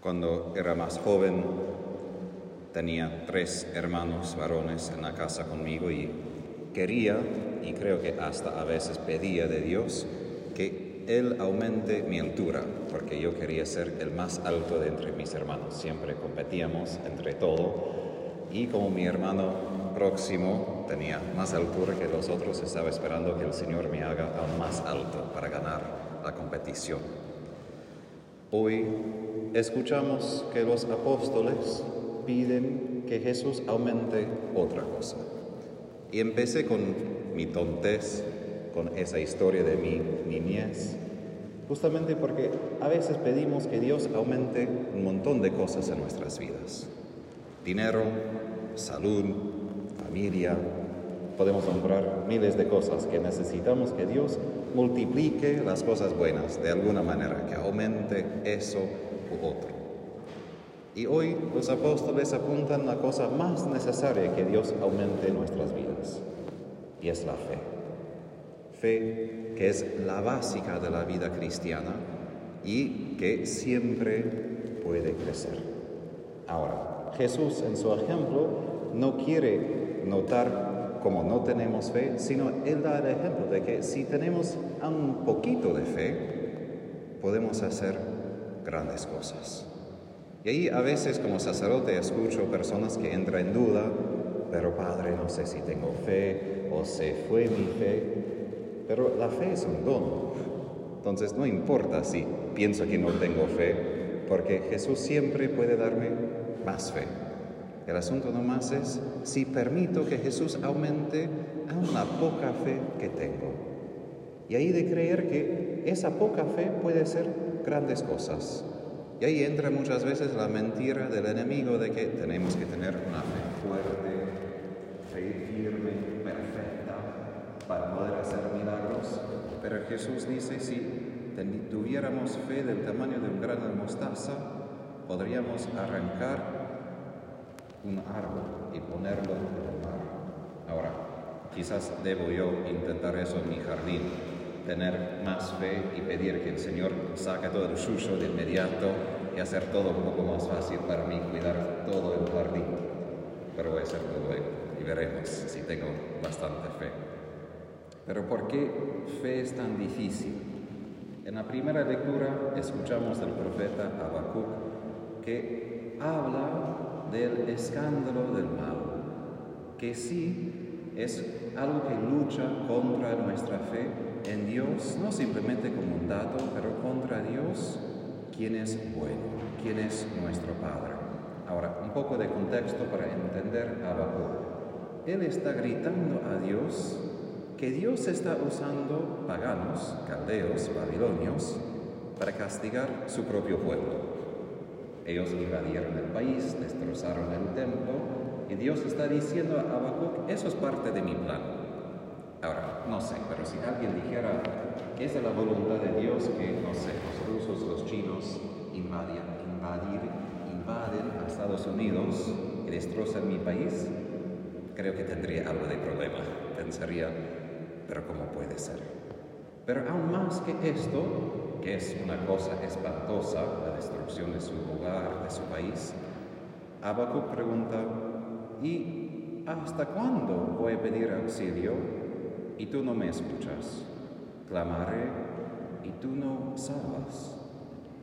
Cuando era más joven, tenía tres hermanos varones en la casa conmigo y quería, y creo que hasta a veces pedía de Dios, que Él aumente mi altura, porque yo quería ser el más alto de entre mis hermanos. Siempre competíamos entre todo. Y como mi hermano próximo tenía más altura que los otros, estaba esperando que el Señor me haga aún más alto para ganar la competición. Hoy escuchamos que los apóstoles piden que Jesús aumente otra cosa. Y empecé con mi tontez, con esa historia de mi niñez, justamente porque a veces pedimos que Dios aumente un montón de cosas en nuestras vidas. Dinero, salud, familia, podemos nombrar miles de cosas que necesitamos que Dios multiplique las cosas buenas de alguna manera, que aumente eso u otro. Y hoy los apóstoles apuntan la cosa más necesaria que Dios aumente en nuestras vidas, y es la fe. Fe que es la básica de la vida cristiana y que siempre puede crecer. Ahora, Jesús en su ejemplo no quiere notar como no tenemos fe, sino Él da el ejemplo de que si tenemos un poquito de fe, podemos hacer grandes cosas. Y ahí a veces como sacerdote escucho personas que entran en duda, pero Padre, no sé si tengo fe o se fue mi fe, pero la fe es un don. Entonces no importa si pienso que no tengo fe, porque Jesús siempre puede darme más fe. El asunto nomás es si permito que Jesús aumente a la poca fe que tengo. Y ahí de creer que esa poca fe puede ser grandes cosas. Y ahí entra muchas veces la mentira del enemigo de que tenemos que tener una fe fuerte, fe firme, perfecta, para poder hacer milagros. Pero Jesús dice, si tuviéramos fe del tamaño de un grano de mostaza, podríamos arrancar un árbol y ponerlo en el mar. Ahora, quizás debo yo intentar eso en mi jardín, tener más fe y pedir que el Señor saque todo el suyo de inmediato y hacer todo un poco más fácil para mí, cuidar todo el jardín. Pero voy a hacerlo luego y veremos si tengo bastante fe. Pero ¿por qué fe es tan difícil? En la primera lectura escuchamos al profeta Habacuc que habla del escándalo del mal, que sí es algo que lucha contra nuestra fe en Dios, no simplemente como un dato, pero contra Dios, quien es bueno, quien es nuestro Padre. Ahora, un poco de contexto para entender a Habacuc. Él está gritando a Dios que Dios está usando paganos, caldeos, babilonios, para castigar su propio pueblo. Ellos invadieron el país, destrozaron el templo y Dios está diciendo a Habacuc, eso es parte de mi plan. Ahora, no sé, pero si alguien dijera, es de la voluntad de Dios que, no sé, los rusos, los chinos invaden, invadir, invaden a Estados Unidos y destrozan mi país, creo que tendría algo de problema. Pensaría, pero ¿cómo puede ser? Pero aún más que esto, que es una cosa espantosa, la destrucción de su hogar, de su país, Habacuc pregunta, ¿y hasta cuándo voy a pedir auxilio y tú no me escuchas? Clamaré y tú no salvas.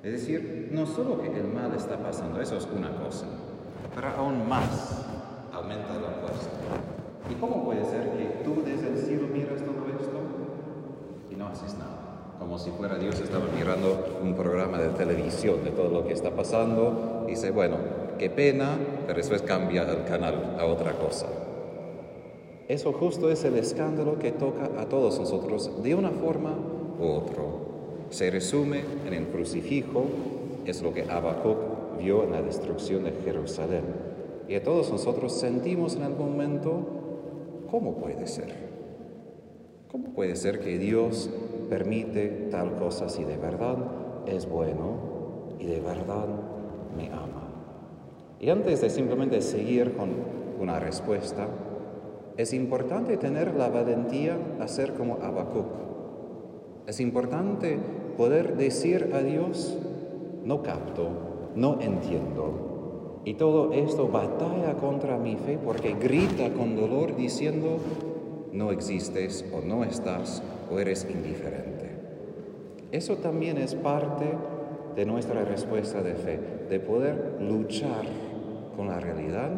Es decir, no solo que el mal está pasando, eso es una cosa, pero aún más aumenta la fuerza. ¿Y cómo puede ser que tú desde el cielo miras todo esto y no haces nada? Como si fuera Dios estaba mirando un programa de televisión de todo lo que está pasando. Dice, bueno, qué pena, pero después cambia el canal a otra cosa. Eso justo es el escándalo que toca a todos nosotros de una forma u otra. Se resume en el crucifijo, es lo que Habacuc vio en la destrucción de Jerusalén. Y a todos nosotros sentimos en algún momento, ¿cómo puede ser? ¿Cómo puede ser que Dios permite tal cosa si de verdad es bueno y de verdad me ama. Y antes de simplemente seguir con una respuesta, es importante tener la valentía a ser como Habacuc. Es importante poder decir a Dios, no capto, no entiendo. Y todo esto batalla contra mi fe porque grita con dolor diciendo, no existes o no estás o eres indiferente. Eso también es parte de nuestra respuesta de fe, de poder luchar con la realidad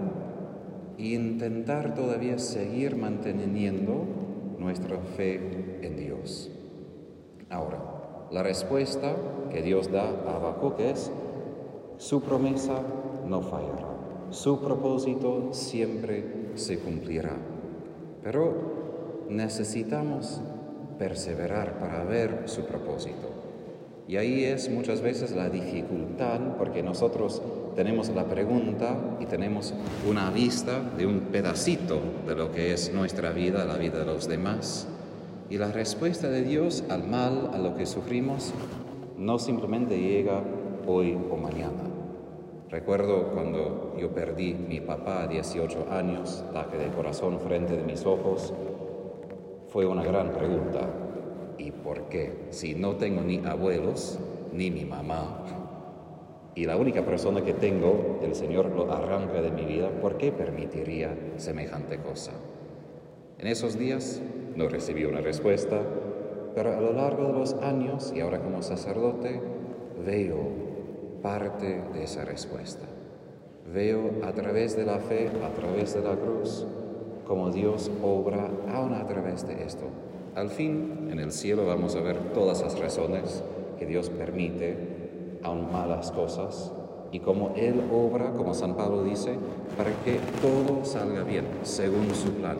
e intentar todavía seguir manteniendo nuestra fe en Dios. Ahora, la respuesta que Dios da a Habacuc es, su promesa no fallará, su propósito siempre se cumplirá. Pero necesitamos perseverar para ver su propósito. Y ahí es muchas veces la dificultad, porque nosotros tenemos la pregunta y tenemos una vista de un pedacito de lo que es nuestra vida, la vida de los demás. Y la respuesta de Dios al mal, a lo que sufrimos, no simplemente llega hoy o mañana. Recuerdo cuando yo perdí mi papá a 18 años, ataque de corazón frente de mis ojos, fue una gran pregunta. ¿Y por qué? Si no tengo ni abuelos, ni mi mamá, y la única persona que tengo, el Señor lo arranca de mi vida, ¿por qué permitiría semejante cosa? En esos días no recibí una respuesta, pero a lo largo de los años y ahora como sacerdote veo parte de esa respuesta. Veo a través de la fe, a través de la cruz, como Dios obra aún a través de esto. Al fin, en el cielo vamos a ver todas las razones que Dios permite aún malas cosas y como Él obra, como San Pablo dice, para que todo salga bien, según su plan,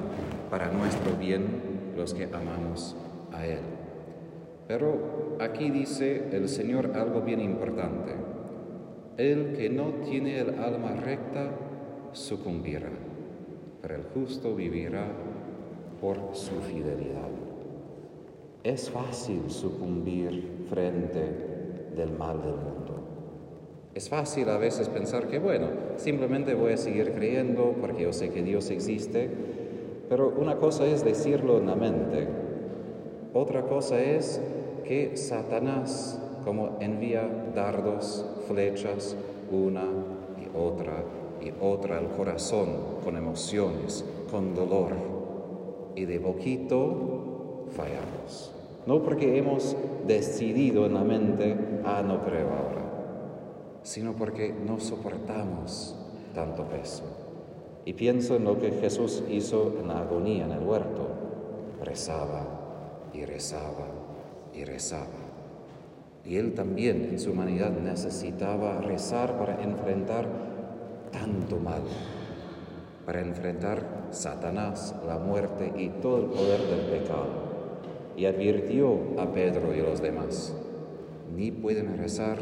para nuestro bien, los que amamos a Él. Pero aquí dice el Señor algo bien importante. El que no tiene el alma recta sucumbirá, pero el justo vivirá por su fidelidad. Es fácil sucumbir frente del mal del mundo. Es fácil a veces pensar que, bueno, simplemente voy a seguir creyendo porque yo sé que Dios existe, pero una cosa es decirlo en la mente, otra cosa es que Satanás, como envía dardos, flechas, una y otra y otra al corazón, con emociones, con dolor, y de poquito fallamos. No porque hemos decidido en la mente, ah, no creo ahora, sino porque no soportamos tanto peso. Y pienso en lo que Jesús hizo en la agonía en el huerto. Rezaba y rezaba y rezaba. Y él también en su humanidad necesitaba rezar para enfrentar tanto mal, para enfrentar Satanás, la muerte y todo el poder del pecado y advirtió a Pedro y a los demás, ni pueden rezar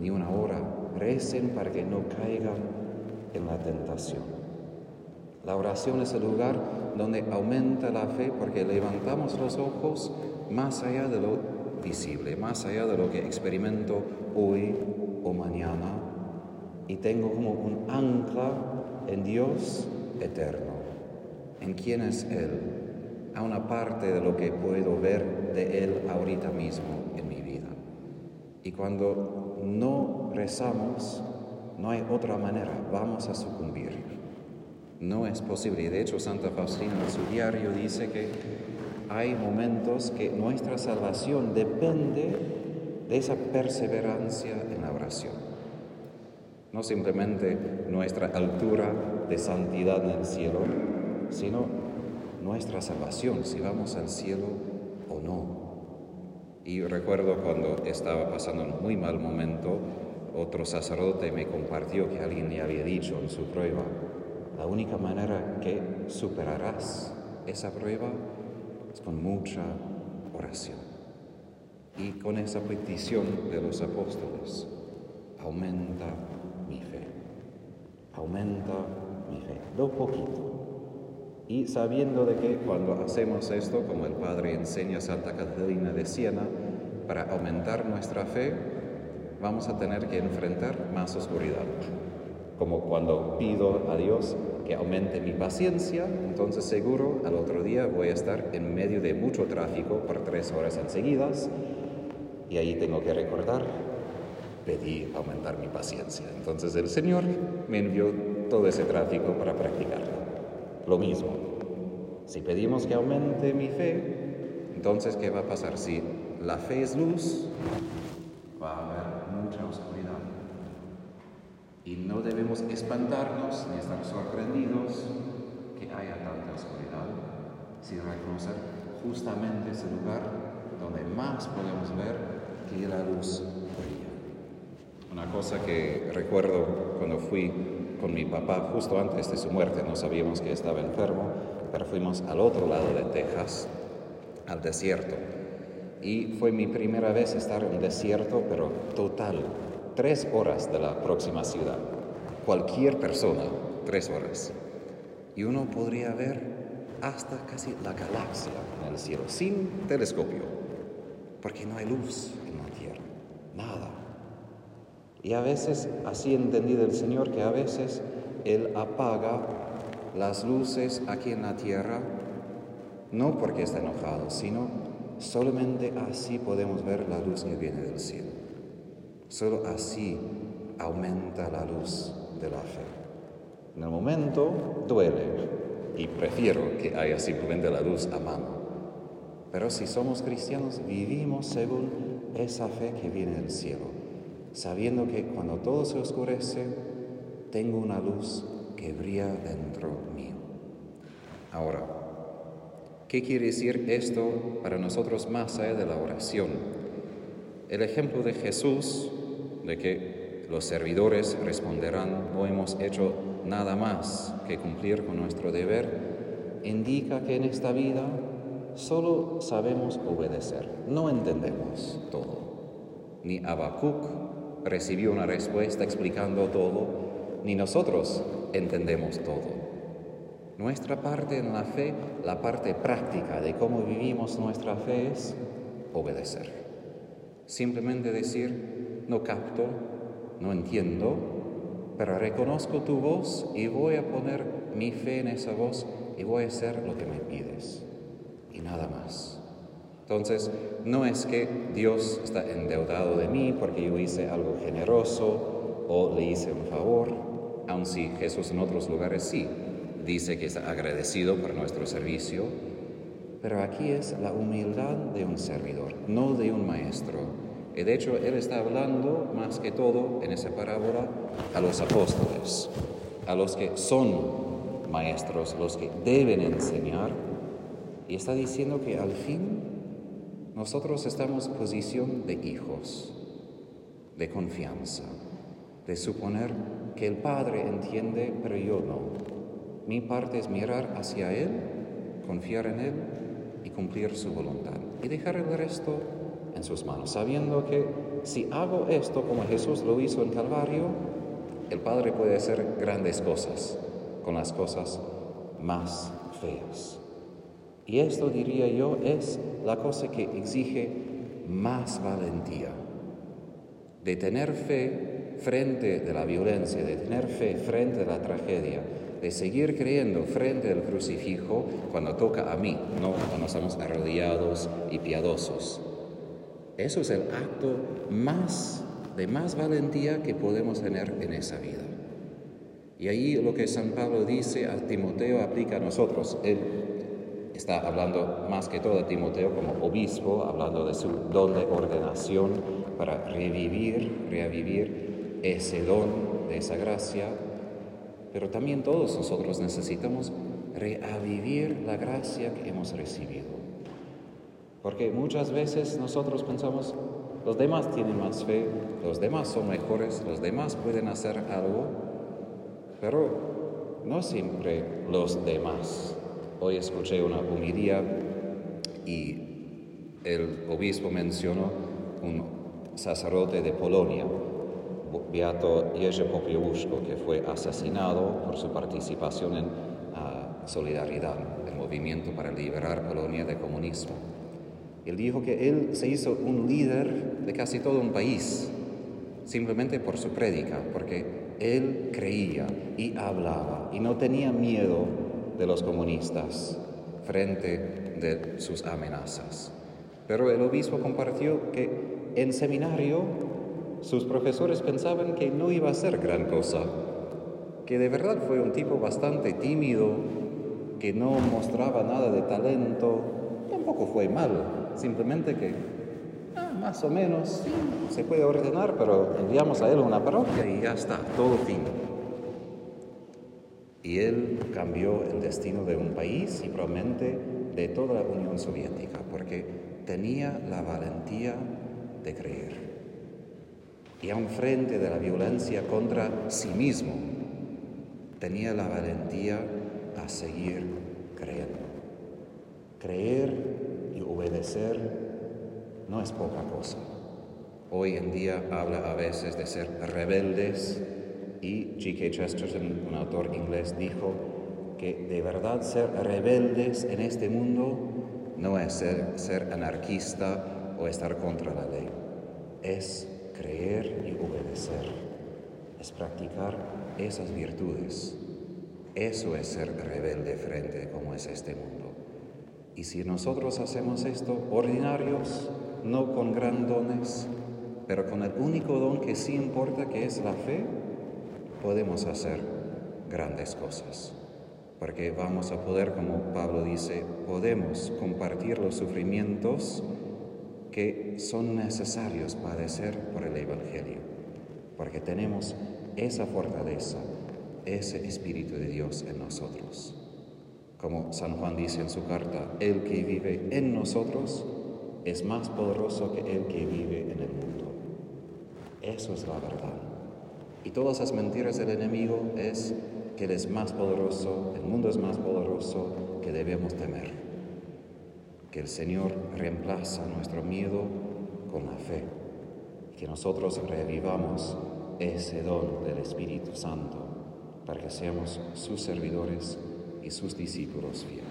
ni una hora, recen para que no caigan en la tentación. La oración es el lugar donde aumenta la fe porque levantamos los ojos más allá de lo visible, más allá de lo que experimento hoy o mañana y tengo como un ancla en Dios eterno, en quién es Él, a una parte de lo que puedo ver de Él ahorita mismo en mi vida. Y cuando no rezamos, no hay otra manera, vamos a sucumbir. No es posible. Y de hecho, Santa Faustina en su diario dice que hay momentos que nuestra salvación depende de esa perseverancia en la oración. No simplemente nuestra altura de santidad en el cielo, sino nuestra salvación, si vamos al cielo o no. Y recuerdo cuando estaba pasando un muy mal momento, otro sacerdote me compartió que alguien le había dicho en su prueba, la única manera que superarás esa prueba es con mucha oración. Y con esa petición de los apóstoles, aumenta mi fe, aumenta mi fe, lo poquito, y sabiendo de que cuando hacemos esto, como el Padre enseña a Santa Catalina de Siena, para aumentar nuestra fe, vamos a tener que enfrentar más oscuridad. Como cuando pido a Dios que aumente mi paciencia, entonces seguro al otro día voy a estar en medio de mucho tráfico por tres horas enseguidas y ahí tengo que recordar, pedí aumentar mi paciencia. Entonces el Señor me envió todo ese tráfico para practicarlo. Lo mismo, si pedimos que aumente mi fe, entonces ¿qué va a pasar? Si la fe es luz, va a haber mucha oscuridad. Y no debemos espantarnos ni estar sorprendidos que haya tanta oscuridad, sino reconocer justamente ese lugar donde más podemos ver que la luz. Una cosa que recuerdo cuando fui con mi papá justo antes de su muerte, no sabíamos que estaba enfermo, pero fuimos al otro lado de Texas, al desierto. Y fue mi primera vez estar en desierto, pero total, tres horas de la próxima ciudad. Cualquier persona, tres horas. Y uno podría ver hasta casi la galaxia en el cielo, sin telescopio, porque no hay luz en la tierra, nada. Y a veces, así entendido el Señor, que a veces Él apaga las luces aquí en la tierra, no porque está enojado, sino solamente así podemos ver la luz que viene del cielo. Solo así aumenta la luz de la fe. En el momento duele y prefiero que haya simplemente la luz a mano. Pero si somos cristianos, vivimos según esa fe que viene del cielo, sabiendo que cuando todo se oscurece, tengo una luz que brilla dentro mío. Ahora, ¿qué quiere decir esto para nosotros más allá de la oración? El ejemplo de Jesús, de que los servidores responderán, no hemos hecho nada más que cumplir con nuestro deber, indica que en esta vida solo sabemos obedecer, no entendemos todo. Ni Habacuc recibió una respuesta explicando todo, ni nosotros entendemos todo. Nuestra parte en la fe, la parte práctica de cómo vivimos nuestra fe es obedecer. Simplemente decir, no capto, no entiendo, pero reconozco tu voz y voy a poner mi fe en esa voz y voy a hacer lo que me pides. Y nada más. Entonces, no es que Dios está endeudado de mí porque yo hice algo generoso o le hice un favor, aun si Jesús en otros lugares sí dice que está agradecido por nuestro servicio, pero aquí es la humildad de un servidor, no de un maestro. Y de hecho, Él está hablando más que todo en esa parábola a los apóstoles, a los que son maestros, los que deben enseñar, y está diciendo que al fin nosotros estamos en posición de hijos, de confianza, de suponer que el Padre entiende, pero yo no. Mi parte es mirar hacia Él, confiar en Él y cumplir su voluntad. Y dejar el resto en sus manos, sabiendo que si hago esto como Jesús lo hizo en Calvario, el Padre puede hacer grandes cosas con las cosas más feas. Y esto, diría yo, es la cosa que exige más valentía. De tener fe frente de la violencia, de tener fe frente de la tragedia, de seguir creyendo frente al crucifijo cuando toca a mí, no cuando estamos arrodillados y piadosos. Eso es el acto más de más valentía que podemos tener en esa vida. Y ahí lo que San Pablo dice a Timoteo aplica a nosotros. Está hablando más que todo a Timoteo como obispo, hablando de su don de ordenación para revivir, reavivir ese don de esa gracia pero también todos nosotros necesitamos reavivir la gracia que hemos recibido. Porque muchas veces nosotros pensamos, los demás tienen más fe, los demás son mejores, los demás pueden hacer algo, pero no siempre los demás. Hoy escuché una homilía y el obispo mencionó un sacerdote de Polonia Beato Jerzy Popiełuszko, que fue asesinado por su participación en uh, Solidaridad, el movimiento para liberar Polonia del comunismo. Él dijo que él se hizo un líder de casi todo un país, simplemente por su prédica, porque él creía y hablaba y no tenía miedo de los comunistas frente de sus amenazas. Pero el obispo compartió que en seminario sus profesores pensaban que no iba a ser gran cosa, que de verdad fue un tipo bastante tímido, que no mostraba nada de talento, tampoco fue mal, simplemente que ah, más o menos se puede ordenar, pero enviamos a él una parroquia y ya está, todo fin. Y él cambió el destino de un país y probablemente de toda la Unión Soviética, porque tenía la valentía de creer. Y aun frente de la violencia contra sí mismo, tenía la valentía a seguir creyendo. Creer y obedecer no es poca cosa. Hoy en día habla a veces de ser rebeldes y G.K. Chesterton, un autor inglés, dijo que de verdad ser rebeldes en este mundo no es ser, anarquista o estar contra la ley, es creer y obedecer, es practicar esas virtudes. Eso es ser rebelde frente a cómo es este mundo. Y si nosotros hacemos esto ordinarios, no con gran dones, pero con el único don que sí importa, que es la fe, podemos hacer grandes cosas. Porque vamos a poder, como Pablo dice, podemos compartir los sufrimientos que son necesarios padecer por el Evangelio. Porque tenemos esa fortaleza, ese Espíritu de Dios en nosotros. Como San Juan dice en su carta, el que vive en nosotros es más poderoso que el que vive en el mundo. Eso es la verdad. Y todas las mentiras del enemigo es que Él es más poderoso, el mundo es más poderoso, que debemos temer. Que el Señor reemplaza nuestro miedo con la fe. Que nosotros revivamos ese don del Espíritu Santo para que seamos sus servidores y sus discípulos fieles.